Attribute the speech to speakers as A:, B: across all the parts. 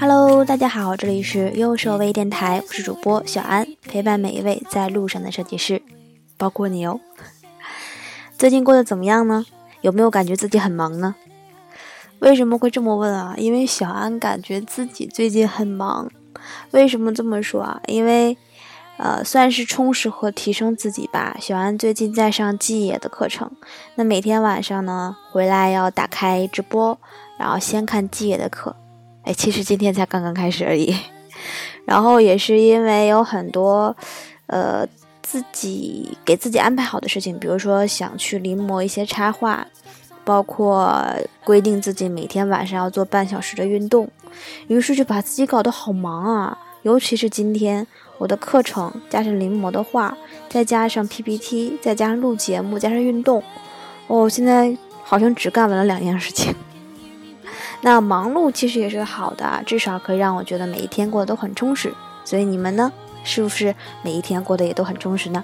A: Hello，大家好，这里是右手微电台，我是主播小安，陪伴每一位在路上的设计师，包括你哦。最近过得怎么样呢？有没有感觉自己很忙呢？为什么会这么问啊？因为小安感觉自己最近很忙。为什么这么说啊？因为，呃，算是充实和提升自己吧。小安最近在上季野的课程，那每天晚上呢，回来要打开直播，然后先看季野的课。哎，其实今天才刚刚开始而已。然后也是因为有很多，呃，自己给自己安排好的事情，比如说想去临摹一些插画，包括规定自己每天晚上要做半小时的运动。于是就把自己搞得好忙啊！尤其是今天，我的课程加上临摹的画，再加上 PPT，再加上录节目，加上运动，哦，现在好像只干完了两件事情。那忙碌其实也是好的啊，至少可以让我觉得每一天过得都很充实。所以你们呢，是不是每一天过得也都很充实呢？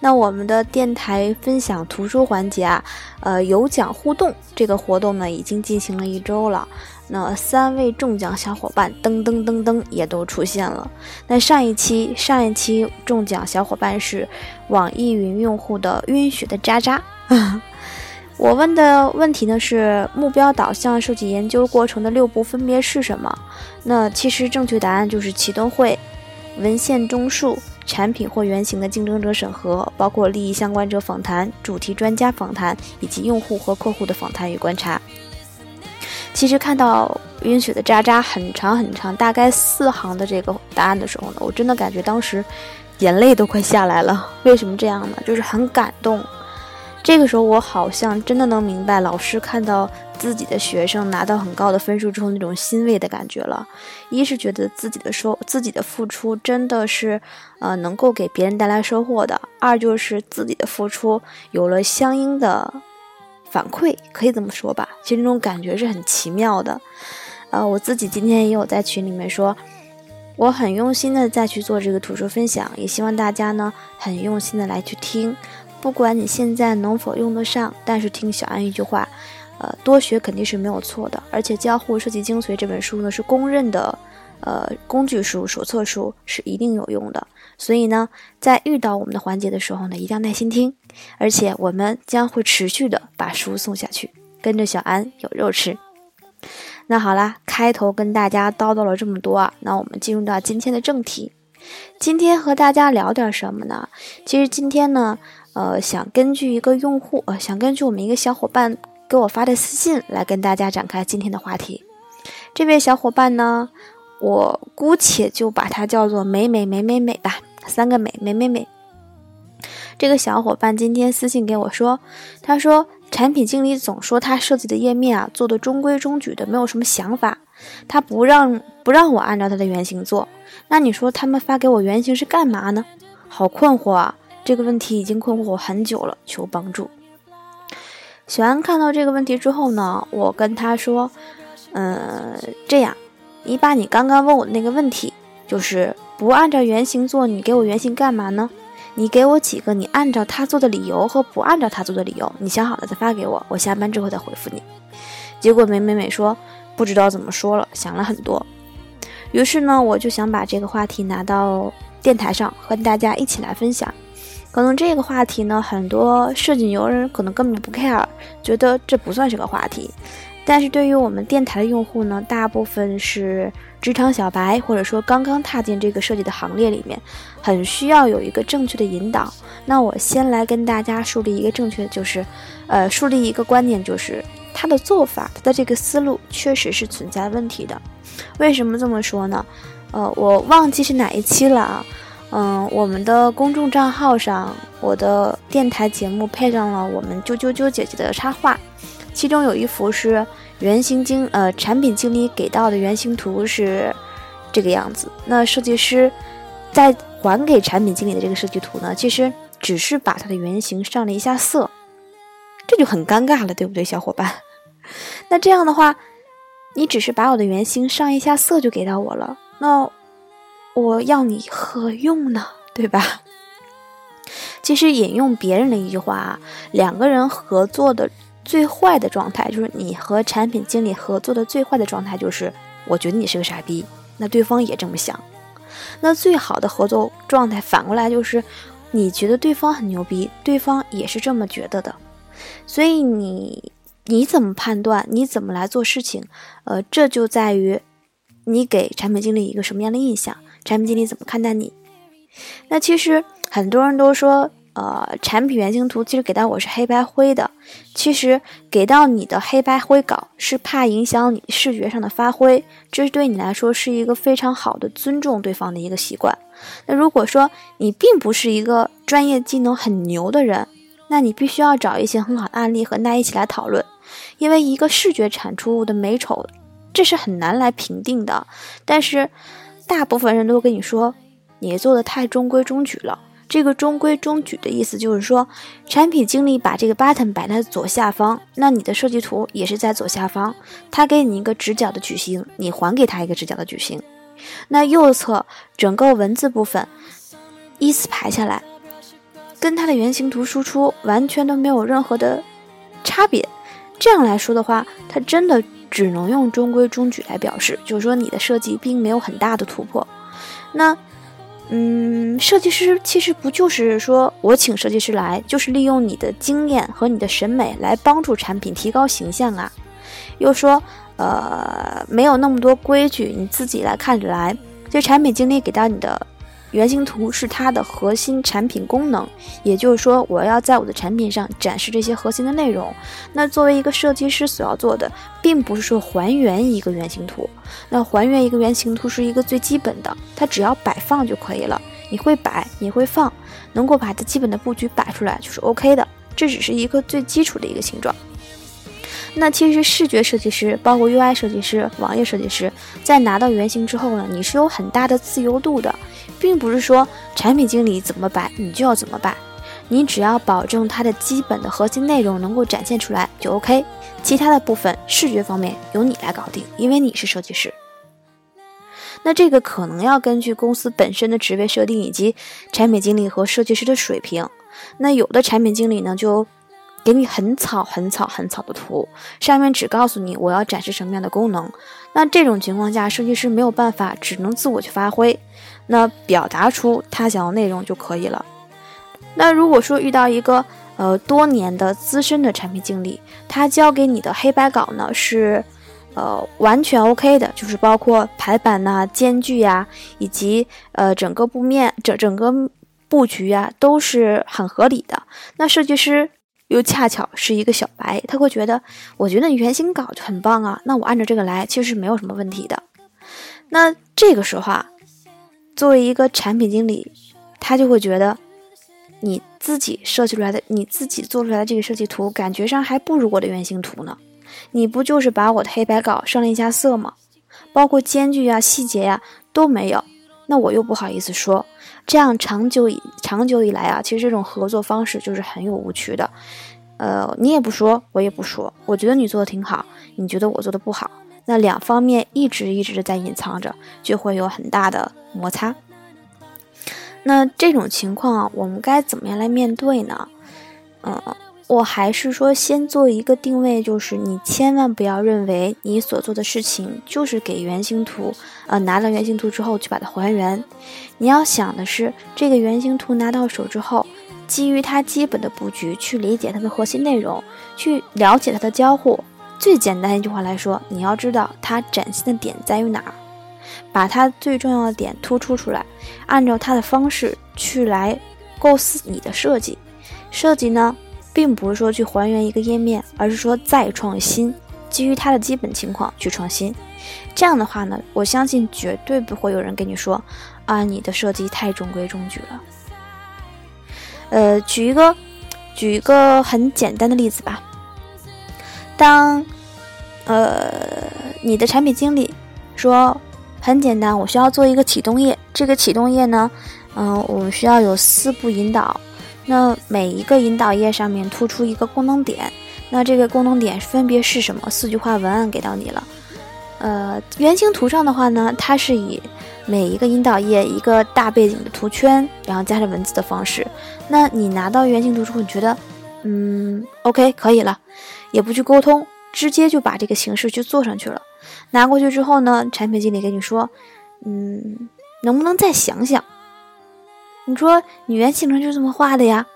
A: 那我们的电台分享图书环节啊，呃，有奖互动这个活动呢，已经进行了一周了。那三位中奖小伙伴噔噔噔噔也都出现了。那上一期上一期中奖小伙伴是网易云用户的晕血的渣渣。我问的问题呢是目标导向设计研究过程的六步分别是什么？那其实正确答案就是启动会、文献综述、产品或原型的竞争者审核，包括利益相关者访谈、主题专家访谈以及用户和客户的访谈与观察。其实看到晕血的渣渣很长很长，大概四行的这个答案的时候呢，我真的感觉当时眼泪都快下来了。为什么这样呢？就是很感动。这个时候我好像真的能明白老师看到自己的学生拿到很高的分数之后那种欣慰的感觉了。一是觉得自己的收自己的付出真的是呃能够给别人带来收获的；二就是自己的付出有了相应的。反馈可以这么说吧，其实那种感觉是很奇妙的。呃，我自己今天也有在群里面说，我很用心的在去做这个图书分享，也希望大家呢很用心的来去听。不管你现在能否用得上，但是听小安一句话，呃，多学肯定是没有错的。而且《交互设计精髓》这本书呢是公认的。呃，工具书、手册书是一定有用的，所以呢，在遇到我们的环节的时候呢，一定要耐心听，而且我们将会持续的把书送下去，跟着小安有肉吃。那好啦，开头跟大家叨叨了这么多啊，那我们进入到今天的正题。今天和大家聊点什么呢？其实今天呢，呃，想根据一个用户，呃，想根据我们一个小伙伴给我发的私信来跟大家展开今天的话题。这位小伙伴呢？我姑且就把它叫做美美美美美吧，三个美美美美。这个小伙伴今天私信给我说，他说产品经理总说他设计的页面啊做的中规中矩的，没有什么想法，他不让不让我按照他的原型做。那你说他们发给我原型是干嘛呢？好困惑啊！这个问题已经困惑我很久了，求帮助。小安看到这个问题之后呢，我跟他说，嗯，这样。你把你刚刚问我的那个问题，就是不按照原型做，你给我原型干嘛呢？你给我几个你按照他做的理由和不按照他做的理由，你想好了再发给我，我下班之后再回复你。结果美美美说不知道怎么说了，想了很多。于是呢，我就想把这个话题拿到电台上和大家一起来分享。可能这个话题呢，很多设计牛人可能根本就不 care，觉得这不算是个话题。但是对于我们电台的用户呢，大部分是职场小白，或者说刚刚踏进这个设计的行列里面，很需要有一个正确的引导。那我先来跟大家树立一个正确的，就是，呃，树立一个观念，就是他的做法，他的这个思路确实是存在问题的。为什么这么说呢？呃，我忘记是哪一期了啊。嗯，我们的公众账号上，我的电台节目配上了我们啾啾啾姐姐的插画。其中有一幅是原型经呃产品经理给到的原型图是这个样子。那设计师在还给产品经理的这个设计图呢，其实只是把它的原型上了一下色，这就很尴尬了，对不对，小伙伴？那这样的话，你只是把我的原型上一下色就给到我了，那我要你何用呢？对吧？其实引用别人的一句话啊，两个人合作的。最坏的状态就是你和产品经理合作的最坏的状态就是我觉得你是个傻逼，那对方也这么想。那最好的合作状态反过来就是，你觉得对方很牛逼，对方也是这么觉得的。所以你你怎么判断？你怎么来做事情？呃，这就在于你给产品经理一个什么样的印象，产品经理怎么看待你。那其实很多人都说。呃，产品原型图其实给到我是黑白灰的，其实给到你的黑白灰稿是怕影响你视觉上的发挥，这是对你来说是一个非常好的尊重对方的一个习惯。那如果说你并不是一个专业技能很牛的人，那你必须要找一些很好的案例和大家一起来讨论，因为一个视觉产出物的美丑，这是很难来评定的。但是大部分人都跟你说，你做的太中规中矩了。这个中规中矩的意思就是说，产品经理把这个 button 摆在左下方，那你的设计图也是在左下方。他给你一个直角的矩形，你还给他一个直角的矩形。那右侧整个文字部分依次排下来，跟它的原型图输出完全都没有任何的差别。这样来说的话，它真的只能用中规中矩来表示，就是说你的设计并没有很大的突破。那。嗯，设计师其实不就是说我请设计师来，就是利用你的经验和你的审美来帮助产品提高形象啊。又说，呃，没有那么多规矩，你自己来看着来。这产品经理给到你的。原型图是它的核心产品功能，也就是说，我要在我的产品上展示这些核心的内容。那作为一个设计师所要做的，并不是说还原一个原型图。那还原一个原型图是一个最基本的，它只要摆放就可以了。你会摆，你会放，能够把它基本的布局摆出来就是 OK 的。这只是一个最基础的一个形状。那其实视觉设计师，包括 UI 设计师、网页设计师，在拿到原型之后呢，你是有很大的自由度的。并不是说产品经理怎么摆你就要怎么摆，你只要保证它的基本的核心内容能够展现出来就 OK，其他的部分视觉方面由你来搞定，因为你是设计师。那这个可能要根据公司本身的职位设定以及产品经理和设计师的水平。那有的产品经理呢就给你很草很草很草的图，上面只告诉你我要展示什么样的功能。那这种情况下，设计师没有办法，只能自我去发挥。那表达出他想要内容就可以了。那如果说遇到一个呃多年的资深的产品经理，他交给你的黑白稿呢是呃完全 OK 的，就是包括排版呐、间距呀，以及呃整个布面整整个布局呀都是很合理的。那设计师又恰巧是一个小白，他会觉得我觉得你原型稿就很棒啊，那我按照这个来其实是没有什么问题的。那这个时候啊。作为一个产品经理，他就会觉得你自己设计出来的、你自己做出来的这个设计图，感觉上还不如我的原型图呢。你不就是把我的黑白稿上了一下色吗？包括间距啊、细节呀都没有，那我又不好意思说。这样长久以长久以来啊，其实这种合作方式就是很有误区的。呃，你也不说，我也不说，我觉得你做的挺好，你觉得我做的不好。那两方面一直一直在隐藏着，就会有很大的摩擦。那这种情况，我们该怎么样来面对呢？嗯，我还是说先做一个定位，就是你千万不要认为你所做的事情就是给原型图，呃，拿到原型图之后去把它还原。你要想的是，这个原型图拿到手之后，基于它基本的布局去理解它的核心内容，去了解它的交互。最简单一句话来说，你要知道它展现的点在于哪儿，把它最重要的点突出出来，按照它的方式去来构思你的设计。设计呢，并不是说去还原一个页面，而是说再创新，基于它的基本情况去创新。这样的话呢，我相信绝对不会有人跟你说啊，你的设计太中规中矩了。呃，举一个举一个很简单的例子吧，当。呃，你的产品经理说很简单，我需要做一个启动页。这个启动页呢，嗯，我们需要有四步引导。那每一个引导页上面突出一个功能点，那这个功能点分别是什么？四句话文案给到你了。呃，原型图上的话呢，它是以每一个引导页一个大背景的图圈，然后加上文字的方式。那你拿到原型图之后，你觉得，嗯，OK，可以了，也不去沟通。直接就把这个形式去做上去了。拿过去之后呢，产品经理跟你说，嗯，能不能再想想？你说你原型就这么画的呀？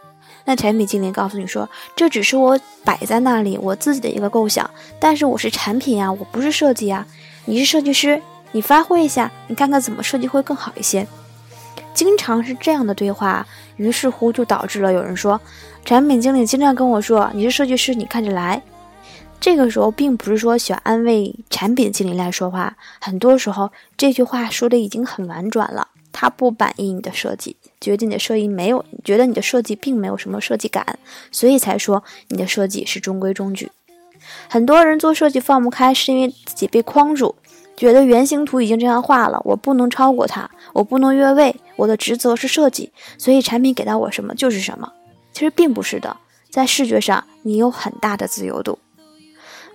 A: 那产品经理告诉你说，这只是我摆在那里我自己的一个构想，但是我是产品呀，我不是设计呀。你是设计师，你发挥一下，你看看怎么设计会更好一些。经常是这样的对话，于是乎就导致了有人说，产品经理经常跟我说，你是设计师，你看着来。这个时候并不是说想安慰产品经理来说话，很多时候这句话说的已经很婉转了，它不满意你的设计，觉得你的设计没有，觉得你的设计并没有什么设计感，所以才说你的设计是中规中矩。很多人做设计放不开，是因为自己被框住，觉得原型图已经这样画了，我不能超过它，我不能越位，我的职责是设计，所以产品给到我什么就是什么。其实并不是的，在视觉上你有很大的自由度。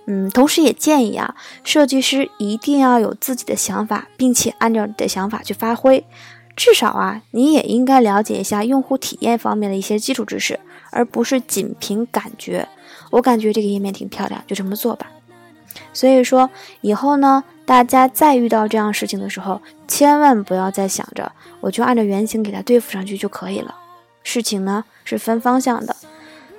A: 嗯，同时也建议啊，设计师一定要有自己的想法，并且按照你的想法去发挥。至少啊，你也应该了解一下用户体验方面的一些基础知识，而不是仅凭感觉。我感觉这个页面挺漂亮，就这么做吧。所以说，以后呢，大家再遇到这样事情的时候，千万不要再想着我就按照原型给它对付上去就可以了。事情呢是分方向的。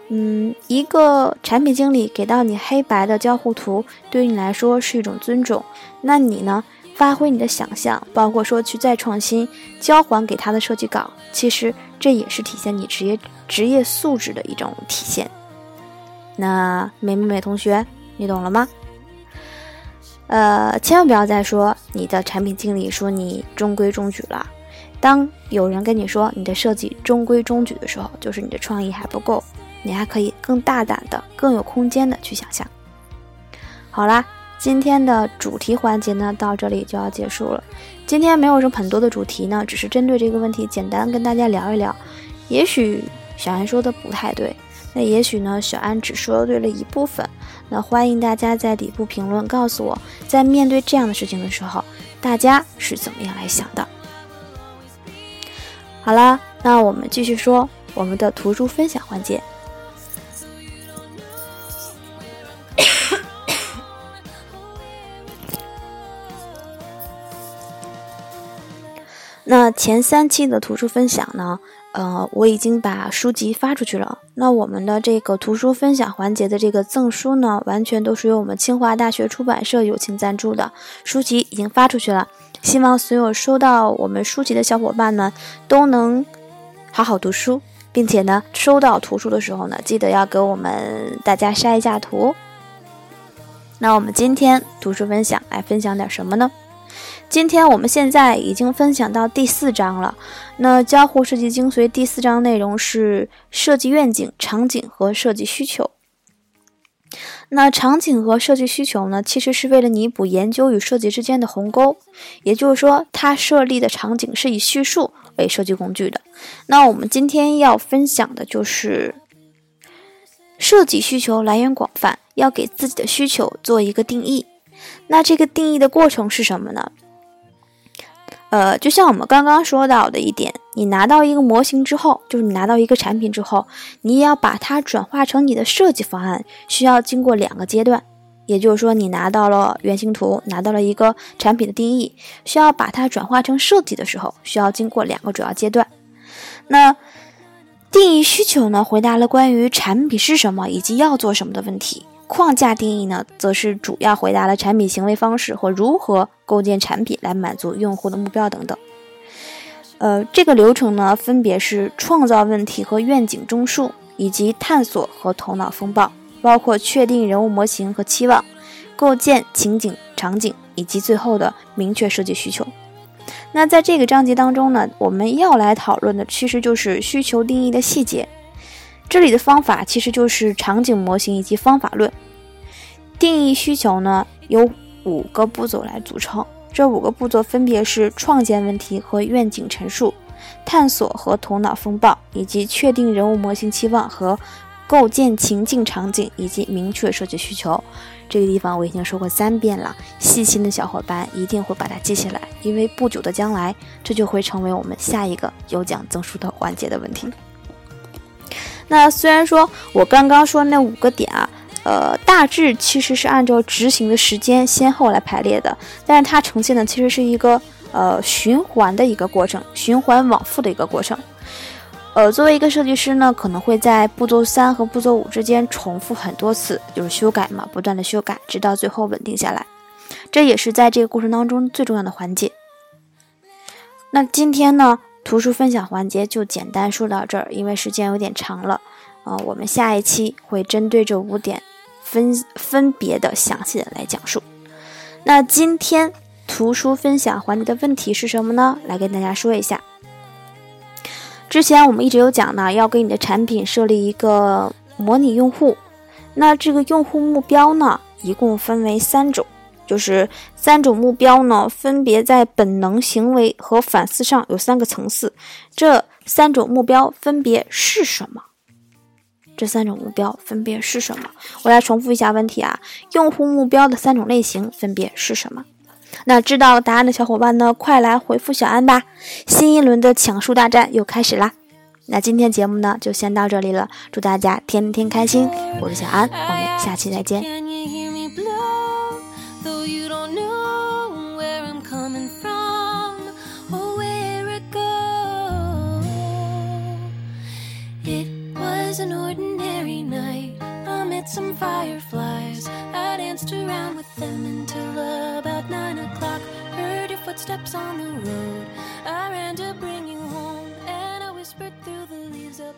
A: 嗯，一个产品经理给到你黑白的交互图，对于你来说是一种尊重。那你呢，发挥你的想象，包括说去再创新，交还给他的设计稿，其实这也是体现你职业职业素质的一种体现。那美美美同学，你懂了吗？呃，千万不要再说你的产品经理说你中规中矩了。当有人跟你说你的设计中规中矩的时候，就是你的创意还不够。你还可以更大胆的、更有空间的去想象。好啦，今天的主题环节呢，到这里就要结束了。今天没有什么很多的主题呢，只是针对这个问题简单跟大家聊一聊。也许小安说的不太对，那也许呢，小安只说对了一部分。那欢迎大家在底部评论告诉我，在面对这样的事情的时候，大家是怎么样来想的。好啦，那我们继续说我们的图书分享环节。那前三期的图书分享呢？呃，我已经把书籍发出去了。那我们的这个图书分享环节的这个赠书呢，完全都是由我们清华大学出版社友情赞助的。书籍已经发出去了，希望所有收到我们书籍的小伙伴们都能好好读书，并且呢，收到图书的时候呢，记得要给我们大家晒一下图。那我们今天图书分享来分享点什么呢？今天我们现在已经分享到第四章了。那交互设计精髓第四章内容是设计愿景、场景和设计需求。那场景和设计需求呢，其实是为了弥补研究与设计之间的鸿沟。也就是说，它设立的场景是以叙述为设计工具的。那我们今天要分享的就是设计需求来源广泛，要给自己的需求做一个定义。那这个定义的过程是什么呢？呃，就像我们刚刚说到的一点，你拿到一个模型之后，就是你拿到一个产品之后，你也要把它转化成你的设计方案，需要经过两个阶段。也就是说，你拿到了原型图，拿到了一个产品的定义，需要把它转化成设计的时候，需要经过两个主要阶段。那定义需求呢，回答了关于产品是什么以及要做什么的问题。框架定义呢，则是主要回答了产品行为方式和如何构建产品来满足用户的目标等等。呃，这个流程呢，分别是创造问题和愿景中枢，以及探索和头脑风暴，包括确定人物模型和期望，构建情景场景，以及最后的明确设计需求。那在这个章节当中呢，我们要来讨论的其实就是需求定义的细节。这里的方法其实就是场景模型以及方法论。定义需求呢，由五个步骤来组成。这五个步骤分别是创建问题和愿景陈述、探索和头脑风暴，以及确定人物模型期望和构建情境场景，以及明确设计需求。这个地方我已经说过三遍了，细心的小伙伴一定会把它记下来，因为不久的将来，这就会成为我们下一个有奖赠书的环节的问题。那虽然说我刚刚说那五个点啊，呃，大致其实是按照执行的时间先后来排列的，但是它呈现的其实是一个呃循环的一个过程，循环往复的一个过程。呃，作为一个设计师呢，可能会在步骤三和步骤五之间重复很多次，就是修改嘛，不断的修改，直到最后稳定下来。这也是在这个过程当中最重要的环节。那今天呢，图书分享环节就简单说到这儿，因为时间有点长了啊，我们下一期会针对这五点。分分别的详细的来讲述。那今天图书分享环节的问题是什么呢？来跟大家说一下。之前我们一直有讲呢，要给你的产品设立一个模拟用户。那这个用户目标呢，一共分为三种，就是三种目标呢，分别在本能行为和反思上有三个层次。这三种目标分别是什么？这三种目标分别是什么？我来重复一下问题啊，用户目标的三种类型分别是什么？那知道答案的小伙伴呢，快来回复小安吧！新一轮的抢书大战又开始啦！那今天节目呢，就先到这里了，祝大家天天开心！我是小安，我们下期再见。Some fireflies. I danced around with them until about nine o'clock. Heard your footsteps on the road. I ran to bring you home, and I whispered through the leaves up